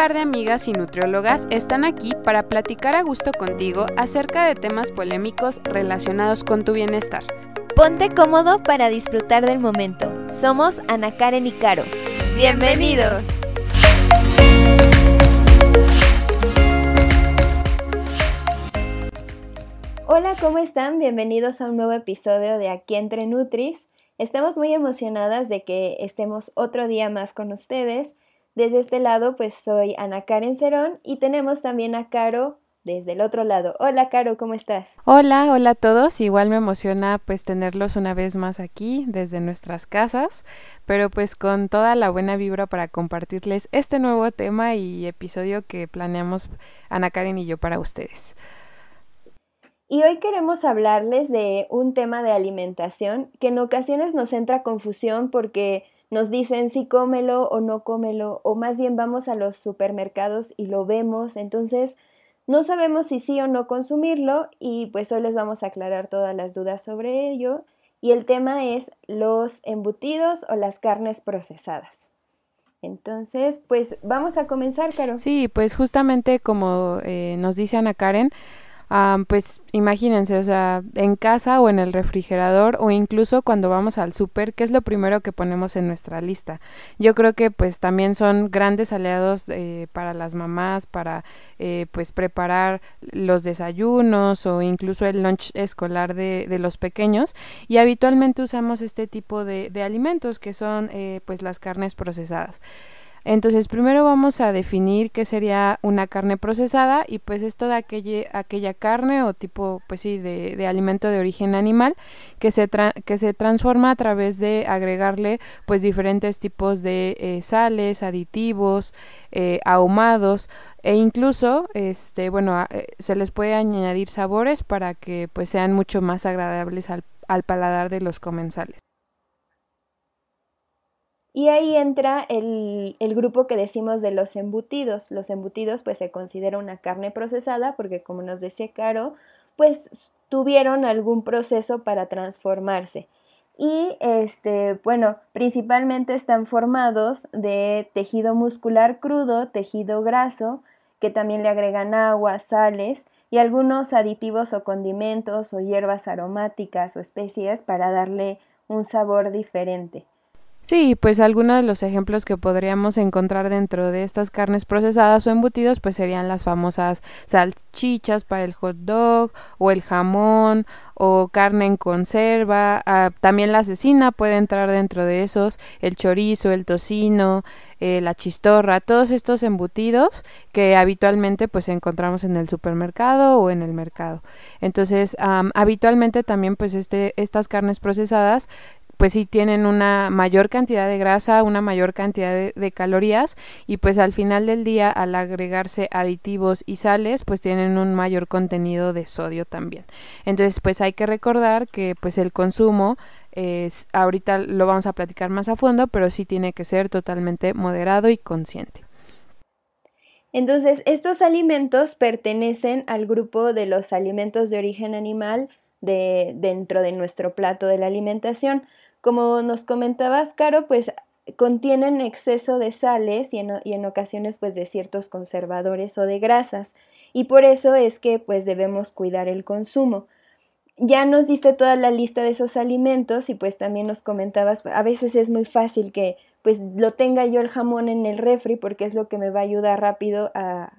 par de amigas y nutriólogas están aquí para platicar a gusto contigo acerca de temas polémicos relacionados con tu bienestar. Ponte cómodo para disfrutar del momento. Somos Ana Karen y Caro. ¡Bienvenidos! Hola, ¿cómo están? Bienvenidos a un nuevo episodio de Aquí entre Nutris. Estamos muy emocionadas de que estemos otro día más con ustedes. Desde este lado, pues soy Ana Karen Cerón y tenemos también a Caro desde el otro lado. Hola Caro, ¿cómo estás? Hola, hola a todos. Igual me emociona pues tenerlos una vez más aquí desde nuestras casas, pero pues con toda la buena vibra para compartirles este nuevo tema y episodio que planeamos Ana Karen y yo para ustedes. Y hoy queremos hablarles de un tema de alimentación que en ocasiones nos entra confusión porque nos dicen si cómelo o no cómelo, o más bien vamos a los supermercados y lo vemos, entonces no sabemos si sí o no consumirlo y pues hoy les vamos a aclarar todas las dudas sobre ello. Y el tema es los embutidos o las carnes procesadas. Entonces, pues vamos a comenzar, Caro. Sí, pues justamente como eh, nos dice Ana Karen, pues imagínense, o sea, en casa o en el refrigerador o incluso cuando vamos al súper, ¿qué es lo primero que ponemos en nuestra lista? Yo creo que pues también son grandes aliados eh, para las mamás, para eh, pues preparar los desayunos o incluso el lunch escolar de, de los pequeños y habitualmente usamos este tipo de, de alimentos que son eh, pues las carnes procesadas. Entonces, primero vamos a definir qué sería una carne procesada y pues es toda aquella, aquella carne o tipo, pues sí, de, alimento de origen animal que se, que se transforma a través de agregarle pues diferentes tipos de eh, sales, aditivos, eh, ahumados e incluso, este, bueno, eh, se les puede añadir sabores para que pues sean mucho más agradables al paladar de los comensales. Y ahí entra el, el, grupo que decimos de los embutidos. Los embutidos pues se considera una carne procesada porque como nos decía Caro, pues tuvieron algún proceso para transformarse. Y este, bueno, principalmente están formados de tejido muscular crudo, tejido graso, que también le agregan agua, sales y algunos aditivos o condimentos o hierbas aromáticas o especies para darle un sabor diferente. Sí, pues algunos de los ejemplos que podríamos encontrar dentro de estas carnes procesadas o embutidos pues serían las famosas salchichas para el hot dog o el jamón o carne en conserva, ah, también la cecina puede entrar dentro de esos, el chorizo, el tocino, eh, la chistorra, todos estos embutidos que habitualmente pues encontramos en el supermercado o en el mercado. Entonces, habitualmente también pues este, estas carnes procesadas pues sí tienen una mayor cantidad de grasa, una mayor cantidad de, calorías y pues al final del día al agregarse aditivos y sales pues tienen un mayor contenido de sodio también. Entonces pues hay que recordar que pues el consumo es, ahorita lo vamos a platicar más a fondo, pero sí tiene que ser totalmente moderado y consciente. Entonces, estos alimentos pertenecen al grupo de los alimentos de origen animal de, dentro de nuestro plato de la alimentación. Como nos comentabas, Caro, pues contienen exceso de sales y en, ocasiones pues de ciertos conservadores o de grasas y por eso es que pues debemos cuidar el consumo. Ya nos diste toda la lista de esos alimentos y pues también nos comentabas, a veces es muy fácil que pues lo tenga yo el jamón en el refri porque es lo que me va a ayudar rápido a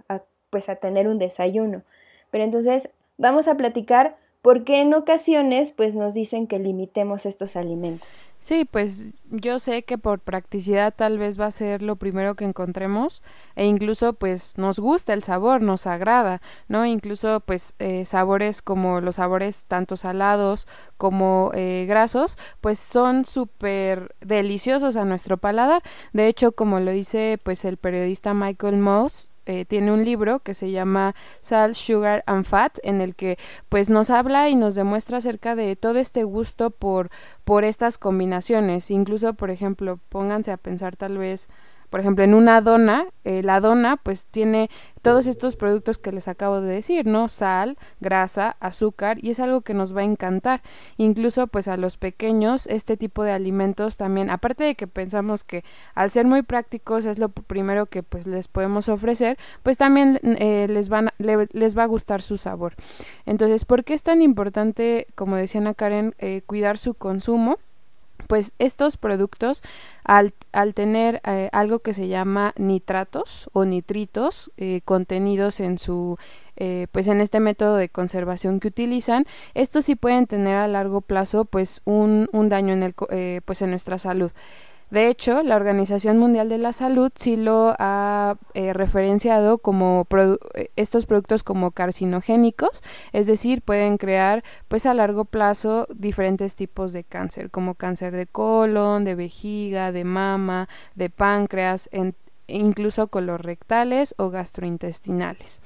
pues a tener un desayuno. Pero entonces vamos a platicar porque en ocasiones pues nos dicen que limitemos estos alimentos. Sí, pues yo sé que por practicidad tal vez va a ser lo primero que encontremos e incluso pues nos gusta el sabor, nos agrada, ¿no? Incluso pues eh, sabores como los sabores tanto salados como eh, grasos pues son súper deliciosos a nuestro paladar. De hecho, como lo dice pues el periodista Michael Moss, eh, tiene un libro que se llama Salt, Sugar and Fat, en el que pues nos habla y nos demuestra acerca de todo este gusto por, por estas combinaciones. Incluso, por ejemplo, pónganse a pensar tal vez por ejemplo, en una dona, eh, la dona pues tiene todos estos productos que les acabo de decir, ¿no? Sal, grasa, azúcar y es algo que nos va a encantar. Incluso pues a los pequeños este tipo de alimentos también, aparte de que pensamos que al ser muy prácticos es lo primero que pues les podemos ofrecer, pues también eh, les, van, les va a gustar su sabor. Entonces, ¿por qué es tan importante, como decía Ana Karen, eh, cuidar su consumo? Pues estos productos al, al tener eh, algo que se llama nitratos o nitritos eh, contenidos en su eh, pues en este método de conservación que utilizan estos sí pueden tener a largo plazo pues un, un daño en el pues en nuestra salud de hecho, la Organización Mundial de la Salud sí lo ha eh, referenciado como eh, estos productos como carcinogénicos, es decir, pueden crear pues a largo plazo diferentes tipos de cáncer, como cáncer de colon, de vejiga, de mama, de páncreas, incluso colorectales o gastrointestinales.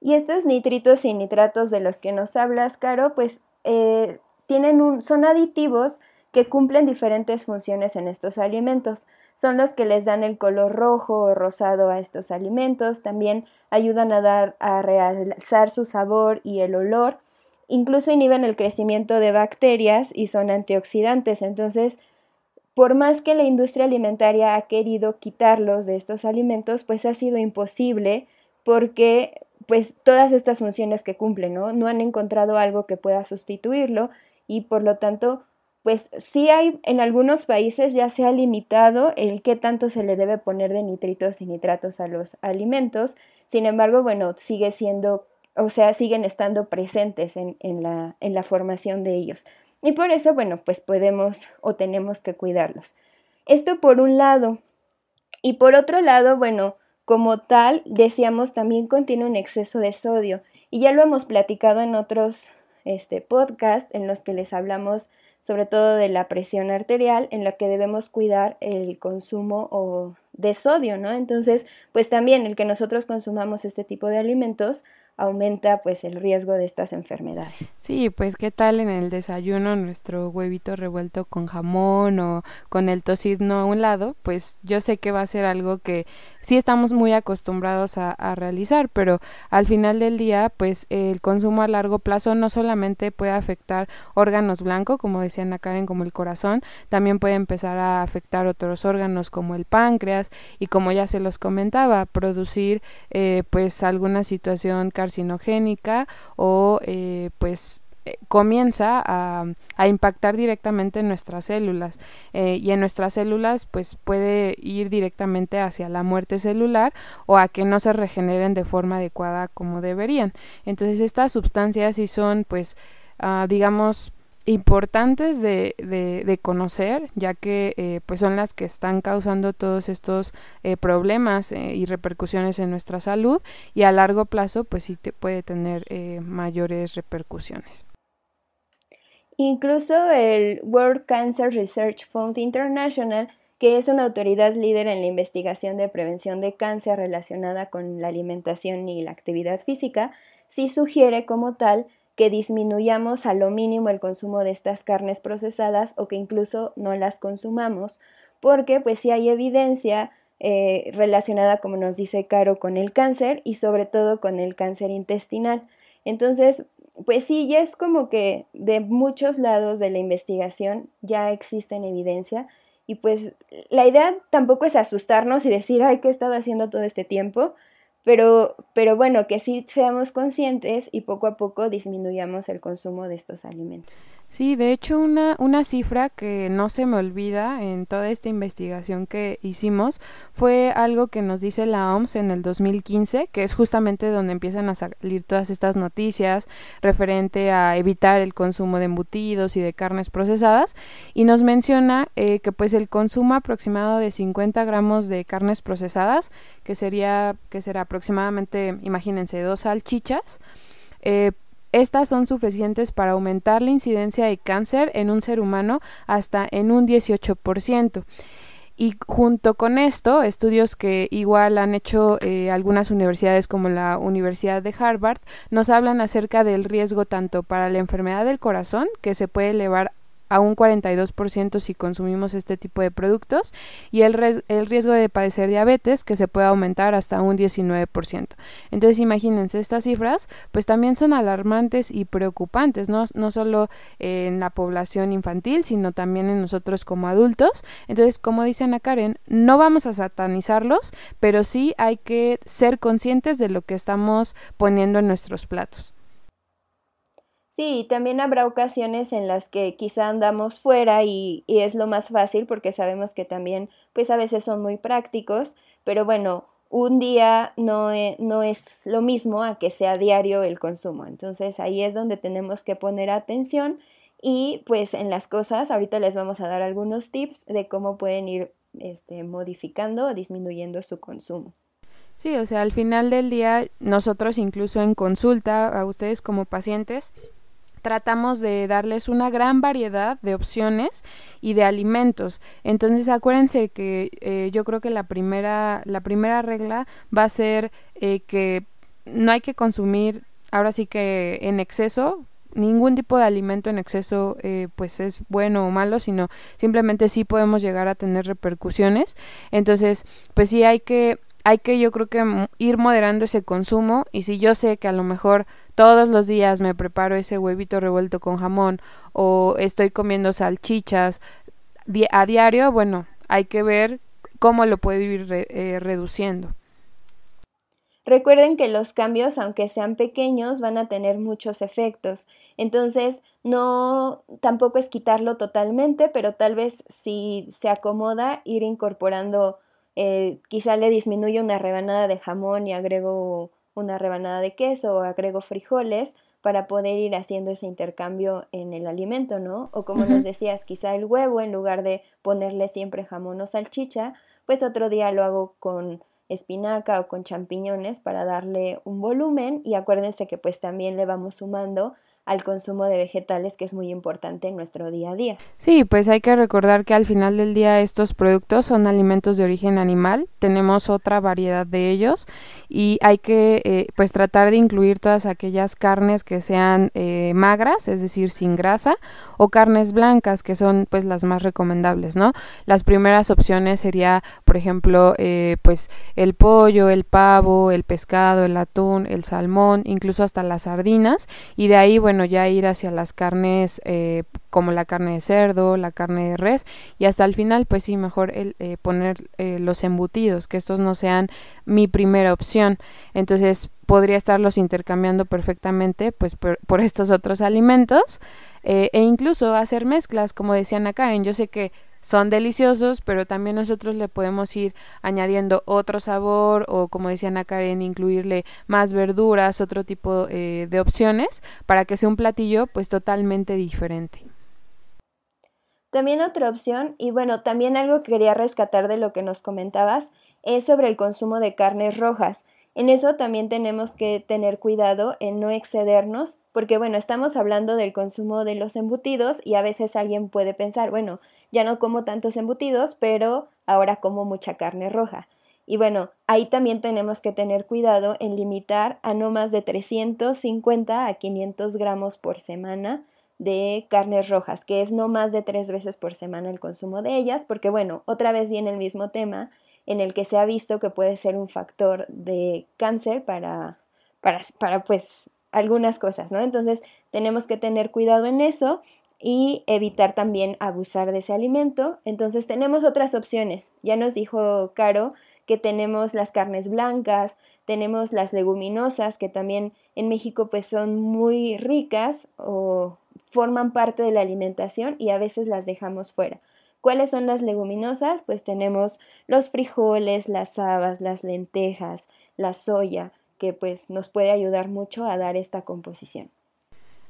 Y estos nitritos y nitratos de los que nos hablas, Caro, pues eh, tienen un, son aditivos que cumplen diferentes funciones en estos alimentos. Son los que les dan el color rojo o rosado a estos alimentos, también ayudan a dar a realzar su sabor y el olor, incluso inhiben el crecimiento de bacterias y son antioxidantes. Entonces, por más que la industria alimentaria ha querido quitarlos de estos alimentos, pues ha sido imposible porque pues todas estas funciones que cumplen, ¿no? No han encontrado algo que pueda sustituirlo y por lo tanto pues sí hay, en algunos países ya se ha limitado el qué tanto se le debe poner de nitritos y nitratos a los alimentos, sin embargo, bueno, sigue siendo, o sea, siguen estando presentes en, la, en la formación de ellos. Y por eso, bueno, pues podemos o tenemos que cuidarlos. Esto por un lado. Y por otro lado, bueno, como tal, decíamos, también contiene un exceso de sodio. Y ya lo hemos platicado en otros este, podcasts en los que les hablamos sobre todo de la presión arterial, en la que debemos cuidar el consumo de sodio, ¿no? Entonces, pues también el que nosotros consumamos este tipo de alimentos aumenta pues el riesgo de estas enfermedades. Sí, pues qué tal en el desayuno nuestro huevito revuelto con jamón o con el tocino a un lado, pues yo sé que va a ser algo que sí estamos muy acostumbrados a, realizar, pero al final del día pues el consumo a largo plazo no solamente puede afectar órganos blancos, como decía Ana Karen, como el corazón, también puede empezar a afectar otros órganos como el páncreas y como ya se los comentaba, producir eh, pues alguna situación carcinogénica o eh, pues eh, comienza a, impactar directamente en nuestras células eh, y en nuestras células pues puede ir directamente hacia la muerte celular o a que no se regeneren de forma adecuada como deberían. Entonces estas sustancias sí son pues ah, digamos importantes de, de, conocer, ya que eh, pues son las que están causando todos estos eh, problemas eh, y repercusiones en nuestra salud y a largo plazo pues sí te puede tener mayores repercusiones. Incluso el World Cancer Research Fund International, que es una autoridad líder en la investigación de prevención de cáncer relacionada con la alimentación y la actividad física, sí sugiere como tal que disminuyamos a lo mínimo el consumo de estas carnes procesadas o que incluso no las consumamos, porque pues sí hay evidencia eh, relacionada, como nos dice Caro, con el cáncer y sobre todo con el cáncer intestinal. Entonces, pues sí, ya es como que de muchos lados de la investigación ya existen evidencia y pues la idea tampoco es asustarnos y decir, ay, ¿qué he estado haciendo todo este tiempo? Pero, pero bueno, que sí seamos conscientes y poco a poco disminuyamos el consumo de estos alimentos. Sí, de hecho una, una cifra que no se me olvida en toda esta investigación que hicimos fue algo que nos dice la OMS en el 2015, que es justamente donde empiezan a salir todas estas noticias referente a evitar el consumo de embutidos y de carnes procesadas y nos menciona eh, que pues el consumo aproximado de 50 gramos de carnes procesadas, que sería que será aproximadamente, imagínense, dos salchichas, eh, estas son suficientes para aumentar la incidencia de cáncer en un ser humano hasta en un 18%. Y junto con esto, estudios que igual han hecho eh, algunas universidades como la Universidad de Harvard, nos hablan acerca del riesgo tanto para la enfermedad del corazón, que se puede elevar a un 42% si consumimos este tipo de productos y el, el riesgo de padecer diabetes que se puede aumentar hasta un 19%. Entonces imagínense, estas cifras pues también son alarmantes y preocupantes, no, no solo en la población infantil, sino también en nosotros como adultos. Entonces, como dice Ana Karen, no vamos a satanizarlos, pero sí hay que ser conscientes de lo que estamos poniendo en nuestros platos. Sí, también habrá ocasiones en las que quizá andamos fuera y, y, es lo más fácil porque sabemos que también pues a veces son muy prácticos, pero bueno, un día no, e, no es lo mismo a que sea diario el consumo. Entonces ahí es donde tenemos que poner atención y pues en las cosas, ahorita les vamos a dar algunos tips de cómo pueden ir este, modificando o disminuyendo su consumo. Sí, o sea, al final del día, nosotros incluso en consulta a ustedes como pacientes, tratamos de darles una gran variedad de opciones y de alimentos. Entonces acuérdense que eh, yo creo que la primera, la primera regla va a ser eh, que no hay que consumir ahora sí que en exceso ningún tipo de alimento en exceso eh, pues es bueno o malo, sino simplemente sí podemos llegar a tener repercusiones. Entonces, pues sí hay que hay que yo creo que ir moderando ese consumo y si yo sé que a lo mejor todos los días me preparo ese huevito revuelto con jamón o estoy comiendo salchichas a diario, bueno, hay que ver cómo lo puedo ir eh, reduciendo. Recuerden que los cambios, aunque sean pequeños, van a tener muchos efectos. Entonces, no tampoco es quitarlo totalmente, pero tal vez si se acomoda, ir incorporando eh, quizá le disminuyo una rebanada de jamón y agrego una rebanada de queso o agrego frijoles para poder ir haciendo ese intercambio en el alimento, ¿no? O como nos decías, quizá el huevo, en lugar de ponerle siempre jamón o salchicha, pues otro día lo hago con espinaca o con champiñones para darle un volumen y acuérdense que pues también le vamos sumando al consumo de vegetales que es muy importante en nuestro día a día. Sí, pues hay que recordar que al final del día estos productos son alimentos de origen animal, tenemos otra variedad de ellos y hay que eh, pues tratar de incluir todas aquellas carnes que sean eh, magras, es decir, sin grasa, o carnes blancas que son pues las más recomendables, ¿no? Las primeras opciones sería, por ejemplo, eh, pues el pollo, el pavo, el pescado, el atún, el salmón, incluso hasta las sardinas y de ahí, bueno, ya ir hacia las carnes eh, como la carne de cerdo, la carne de res y hasta el final, pues sí, mejor eh, poner eh, los embutidos, que estos no sean mi primera opción. Entonces, podría estarlos intercambiando perfectamente pues por, por estos otros alimentos e incluso hacer mezclas, como decía Ana Karen. Yo sé que son deliciosos, pero también nosotros le podemos ir añadiendo otro sabor o como decía Ana Karen, incluirle más verduras, otro tipo eh, de opciones para que sea un platillo pues totalmente diferente. También otra opción, y bueno, también algo que quería rescatar de lo que nos comentabas, es sobre el consumo de carnes rojas. En eso también tenemos que tener cuidado en no excedernos, porque bueno, estamos hablando del consumo de los embutidos y a veces alguien puede pensar, bueno, ya no como tantos embutidos, pero ahora como mucha carne roja. Y bueno, ahí también tenemos que tener cuidado en limitar a no más de 350 a 500 gramos por semana de carnes rojas, que es no más de tres veces por semana el consumo de ellas, porque bueno, otra vez viene el mismo tema, en el que se ha visto que puede ser un factor de cáncer para, para, pues algunas cosas, ¿no? Entonces tenemos que tener cuidado en eso y evitar también abusar de ese alimento. Entonces tenemos otras opciones. Ya nos dijo Caro que tenemos las carnes blancas, tenemos las leguminosas que también en México pues son muy ricas o forman parte de la alimentación y a veces las dejamos fuera. ¿Cuáles son las leguminosas? Pues tenemos los frijoles, las habas, las lentejas, la soya, que pues nos puede ayudar mucho a dar esta composición.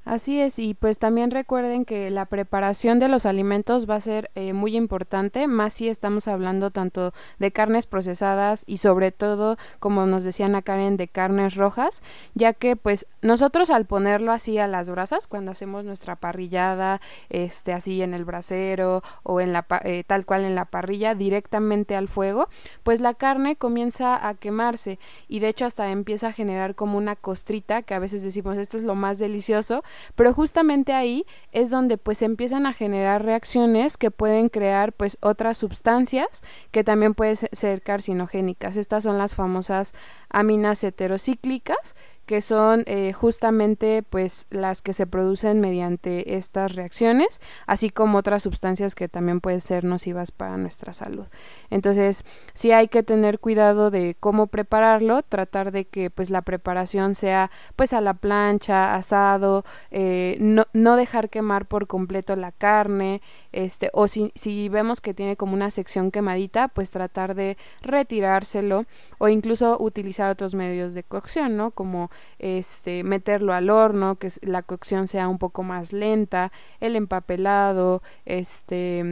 Así es, y pues también recuerden que la preparación de los alimentos va a ser eh, muy importante, más si estamos hablando tanto de carnes procesadas y sobre todo, como nos decían a Karen, de carnes rojas, ya que pues nosotros al ponerlo así a las brasas, cuando hacemos nuestra parrillada, este así en el brasero o en la eh, tal cual en la parrilla directamente al fuego, pues la carne comienza a quemarse. Y de hecho hasta empieza a generar como una costrita que a veces decimos esto es lo más delicioso, pero justamente ahí es donde pues empiezan a generar reacciones que pueden crear pues otras sustancias que también pueden ser carcinogénicas. Estas son las famosas aminas heterocíclicas que son eh, justamente pues las que se producen mediante estas reacciones, así como otras sustancias que también pueden ser nocivas para nuestra salud. Entonces, sí hay que tener cuidado de cómo prepararlo, tratar de que pues la preparación sea pues a la plancha, asado, eh, no, no, dejar quemar por completo la carne, este, o si, si vemos que tiene como una sección quemadita, pues tratar de retirárselo o incluso utilizar otros medios de cocción, ¿no? Como este, meterlo al horno, que la cocción sea un poco más lenta, el empapelado, este,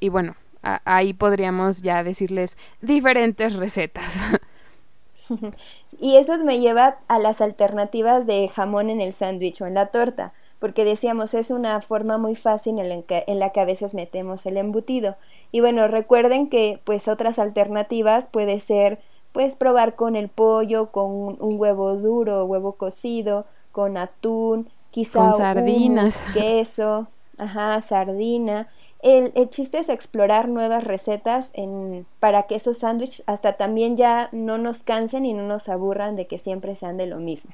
y bueno, ahí podríamos ya decirles diferentes recetas. y eso me lleva a las alternativas de jamón en el sándwich o en la torta, porque decíamos es una forma muy fácil en la, que, en la que a veces metemos el embutido. Y bueno, recuerden que pues otras alternativas puede ser Puedes probar con el pollo, con un, huevo duro, huevo cocido, con atún, quizá con sardinas, queso, ajá, sardina. El, el, chiste es explorar nuevas recetas en, para que esos sándwiches hasta también ya no nos cansen y no nos aburran de que siempre sean de lo mismo.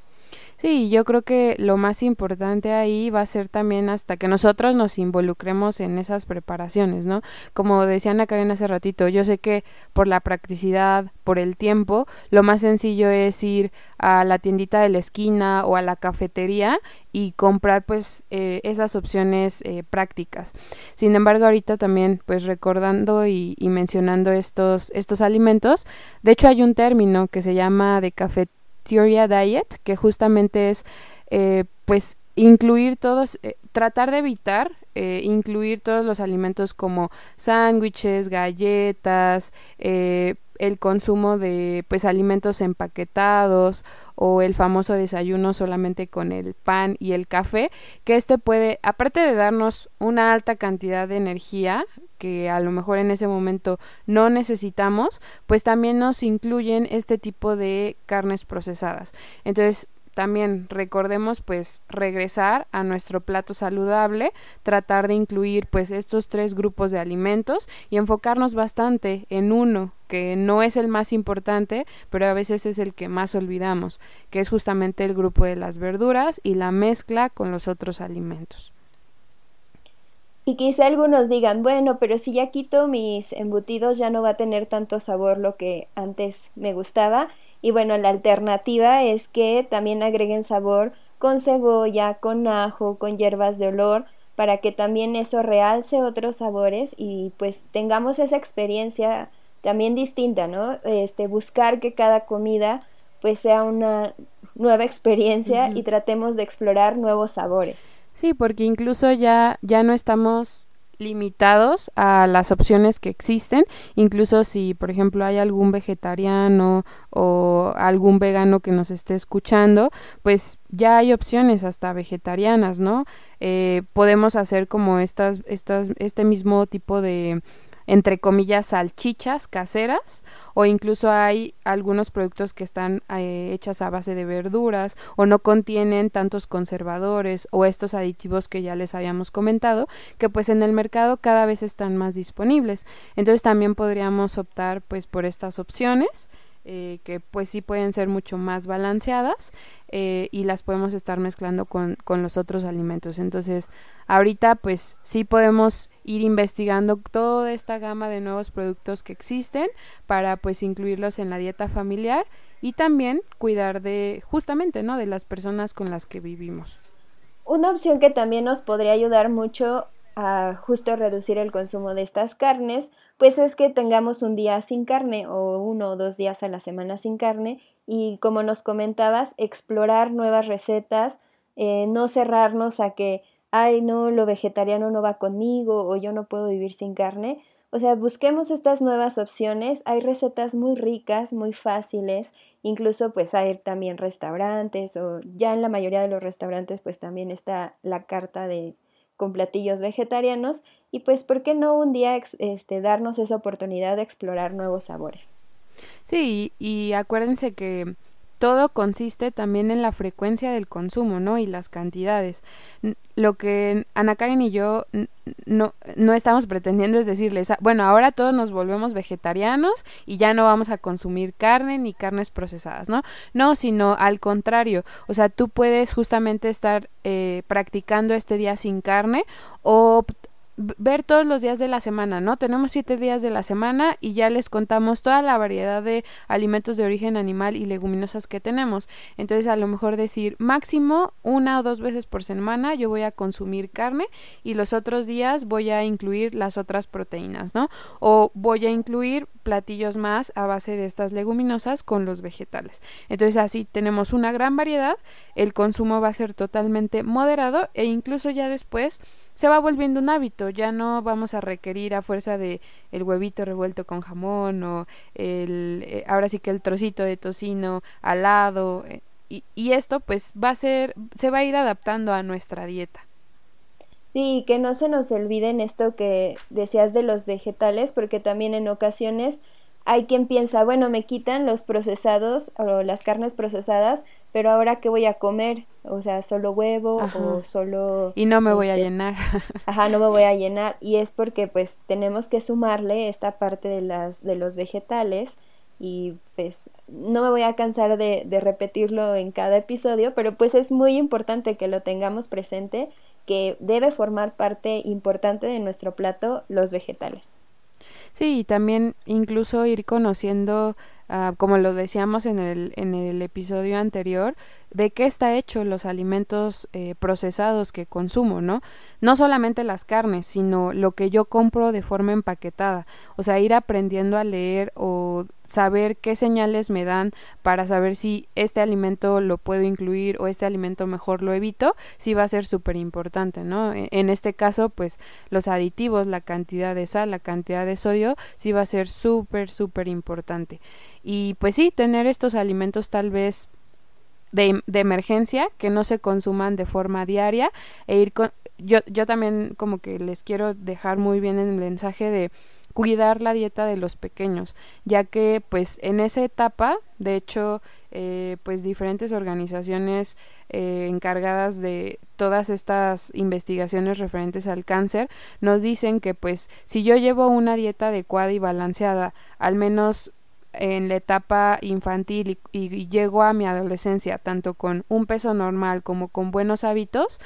Sí, yo creo que lo más importante ahí va a ser también hasta que nosotros nos involucremos en esas preparaciones, ¿no? Como decía Ana Karen hace ratito, yo sé que por la practicidad, por el tiempo, lo más sencillo es ir a la tiendita de la esquina o a la cafetería y comprar pues eh, esas opciones eh, prácticas. Sin embargo, ahorita también pues recordando y, y mencionando estos, estos alimentos, de hecho hay un término que se llama de café Teoria Diet, que justamente es eh, pues incluir todos, eh, tratar de evitar eh, incluir todos los alimentos como sándwiches, galletas, el consumo de pues alimentos empaquetados o el famoso desayuno solamente con el pan y el café, que este puede, aparte de darnos una alta cantidad de energía, que a lo mejor en ese momento no necesitamos, pues también nos incluyen este tipo de carnes procesadas. Entonces, también recordemos pues regresar a nuestro plato saludable, tratar de incluir pues estos tres grupos de alimentos y enfocarnos bastante en uno que no es el más importante, pero a veces es el que más olvidamos, que es justamente el grupo de las verduras y la mezcla con los otros alimentos. Y quizá algunos digan, bueno, pero si ya quito mis embutidos ya no va a tener tanto sabor lo que antes me gustaba. Y bueno, la alternativa es que también agreguen sabor con cebolla, con ajo, con hierbas de olor, para que también eso realce otros sabores y pues tengamos esa experiencia también distinta, ¿no? Este, buscar que cada comida pues sea una nueva experiencia y tratemos de explorar nuevos sabores. Sí, porque incluso ya, ya no estamos limitados a las opciones que existen, incluso si, por ejemplo, hay algún vegetariano o algún vegano que nos esté escuchando, pues ya hay opciones hasta vegetarianas, ¿no? Eh, podemos hacer como estas, estas, este mismo tipo de entre comillas, salchichas caseras o incluso hay algunos productos que están eh, hechas a base de verduras o no contienen tantos conservadores o estos aditivos que ya les habíamos comentado que pues en el mercado cada vez están más disponibles. Entonces también podríamos optar pues por estas opciones eh, que pues sí pueden ser mucho más balanceadas eh, y las podemos estar mezclando con, con, los otros alimentos. Entonces, ahorita pues sí podemos ir investigando toda esta gama de nuevos productos que existen para pues incluirlos en la dieta familiar y también cuidar de justamente, ¿no? De las personas con las que vivimos. Una opción que también nos podría ayudar mucho a justo reducir el consumo de estas carnes, pues es que tengamos un día sin carne o uno o dos días a la semana sin carne y como nos comentabas, explorar nuevas recetas, eh, no cerrarnos a que, ay, no, lo vegetariano no va conmigo o yo no puedo vivir sin carne. O sea, busquemos estas nuevas opciones. Hay recetas muy ricas, muy fáciles. Incluso pues hay también restaurantes o ya en la mayoría de los restaurantes pues también está la carta de con platillos vegetarianos y pues por qué no un día este, darnos esa oportunidad de explorar nuevos sabores. Sí, y acuérdense que todo consiste también en la frecuencia del consumo, ¿no? Y las cantidades. Lo que Ana Karen y yo no, estamos pretendiendo es decirles, ah, bueno, ahora todos nos volvemos vegetarianos y ya no vamos a consumir carne ni carnes procesadas, ¿no? No, sino al contrario, o sea, tú puedes justamente estar eh, practicando este día sin carne o ver todos los días de la semana, ¿no? Tenemos siete días de la semana y ya les contamos toda la variedad de alimentos de origen animal y leguminosas que tenemos. Entonces, a lo mejor decir máximo una o dos veces por semana yo voy a consumir carne y los otros días voy a incluir las otras proteínas, ¿no? O voy a incluir platillos más a base de estas leguminosas con los vegetales. Entonces, así tenemos una gran variedad, el consumo va a ser totalmente moderado e incluso ya después se va volviendo un hábito, ya no vamos a requerir a fuerza de el huevito revuelto con jamón o el eh, ahora sí que el trocito de tocino al lado eh, y, y esto pues va a ser se va a ir adaptando a nuestra dieta. Sí, que no se nos olviden esto que decías de los vegetales, porque también en ocasiones hay quien piensa, bueno, me quitan los procesados o las carnes procesadas, pero ahora qué voy a comer, o sea, solo huevo o solo... Y no me voy a este, llenar. Ajá, no me voy a llenar. Y es porque pues tenemos que sumarle esta parte de, las, de los vegetales y pues no me voy a cansar de, de repetirlo en cada episodio, pero pues es muy importante que lo tengamos presente, que debe formar parte importante de nuestro plato los vegetales. Sí, y también incluso ir conociendo, uh, como lo decíamos en el, en el episodio anterior, de qué está hecho los alimentos eh, procesados que consumo, ¿no? No solamente las carnes, sino lo que yo compro de forma empaquetada. O sea, ir aprendiendo a leer o saber qué señales me dan para saber si este alimento lo puedo incluir o este alimento mejor lo evito, sí va a ser súper importante, ¿no? E, en este caso, pues los aditivos, la cantidad de sal, la cantidad de sodio, sí va a ser súper, súper importante. Y pues sí, tener estos alimentos tal vez de, de, emergencia que no se consuman de forma diaria e ir con yo, yo también como que les quiero dejar muy bien el mensaje de cuidar la dieta de los pequeños ya que pues en esa etapa de hecho eh, pues diferentes organizaciones eh, encargadas de todas estas investigaciones referentes al cáncer nos dicen que pues si yo llevo una dieta adecuada y balanceada al menos en la etapa infantil y, llego a mi adolescencia tanto con un peso normal como con buenos hábitos,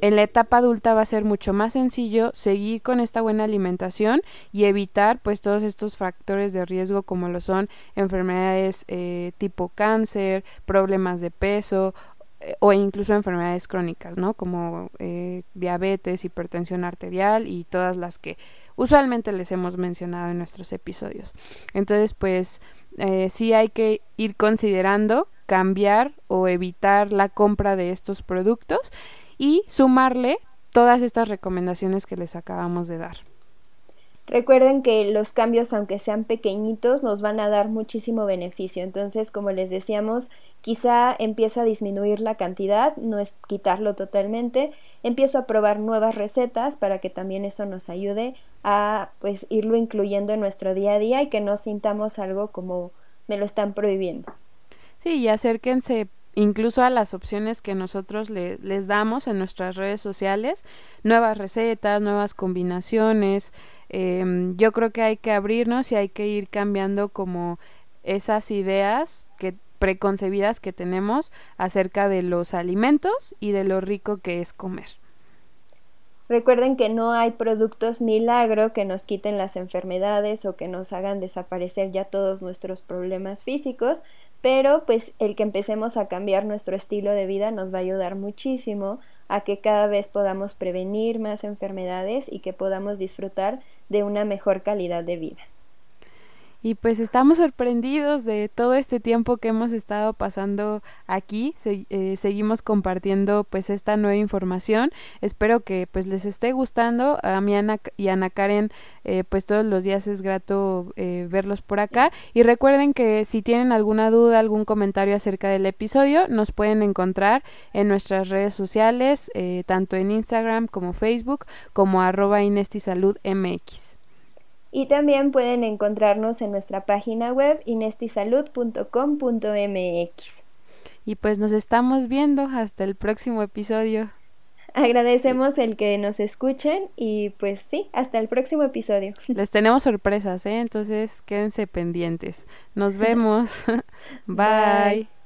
en la etapa adulta va a ser mucho más sencillo seguir con esta buena alimentación y evitar pues todos estos factores de riesgo como lo son enfermedades eh, tipo cáncer, problemas de peso eh, o incluso enfermedades crónicas, ¿no? Como eh, diabetes, hipertensión arterial y todas las que usualmente les hemos mencionado en nuestros episodios. Entonces, pues eh, sí hay que ir considerando cambiar o evitar la compra de estos productos y sumarle todas estas recomendaciones que les acabamos de dar. Recuerden que los cambios, aunque sean pequeñitos, nos van a dar muchísimo beneficio. Entonces, como les decíamos, quizá empiezo a disminuir la cantidad, no es quitarlo totalmente, empiezo a probar nuevas recetas para que también eso nos ayude a pues irlo incluyendo en nuestro día a día y que no sintamos algo como me lo están prohibiendo. Sí, y acérquense incluso a las opciones que nosotros les damos en nuestras redes sociales, nuevas recetas, nuevas combinaciones. Em, yo creo que hay que abrirnos y hay que ir cambiando como esas ideas que preconcebidas que tenemos acerca de los alimentos y de lo rico que es comer. Recuerden que no hay productos milagro que nos quiten las enfermedades o que nos hagan desaparecer ya todos nuestros problemas físicos, pero pues el que empecemos a cambiar nuestro estilo de vida nos va a ayudar muchísimo a que cada vez podamos prevenir más enfermedades y que podamos disfrutar de una mejor calidad de vida. Y pues estamos sorprendidos de todo este tiempo que hemos estado pasando aquí. Eh, seguimos compartiendo pues esta nueva información. Espero que pues les esté gustando. A mí Ana y Ana Karen eh, pues todos los días es grato eh, verlos por acá. Y recuerden que si tienen alguna duda, algún comentario acerca del episodio, nos pueden encontrar en nuestras redes sociales, tanto en Instagram como Facebook, como arroba Inesti Salud MX. Y también pueden encontrarnos en nuestra página web inestisalud.com.mx. Y pues nos estamos viendo hasta el próximo episodio. Agradecemos el que nos escuchen y pues sí, hasta el próximo episodio. Les tenemos sorpresas, ¿eh? Entonces quédense pendientes. Nos vemos. Bye.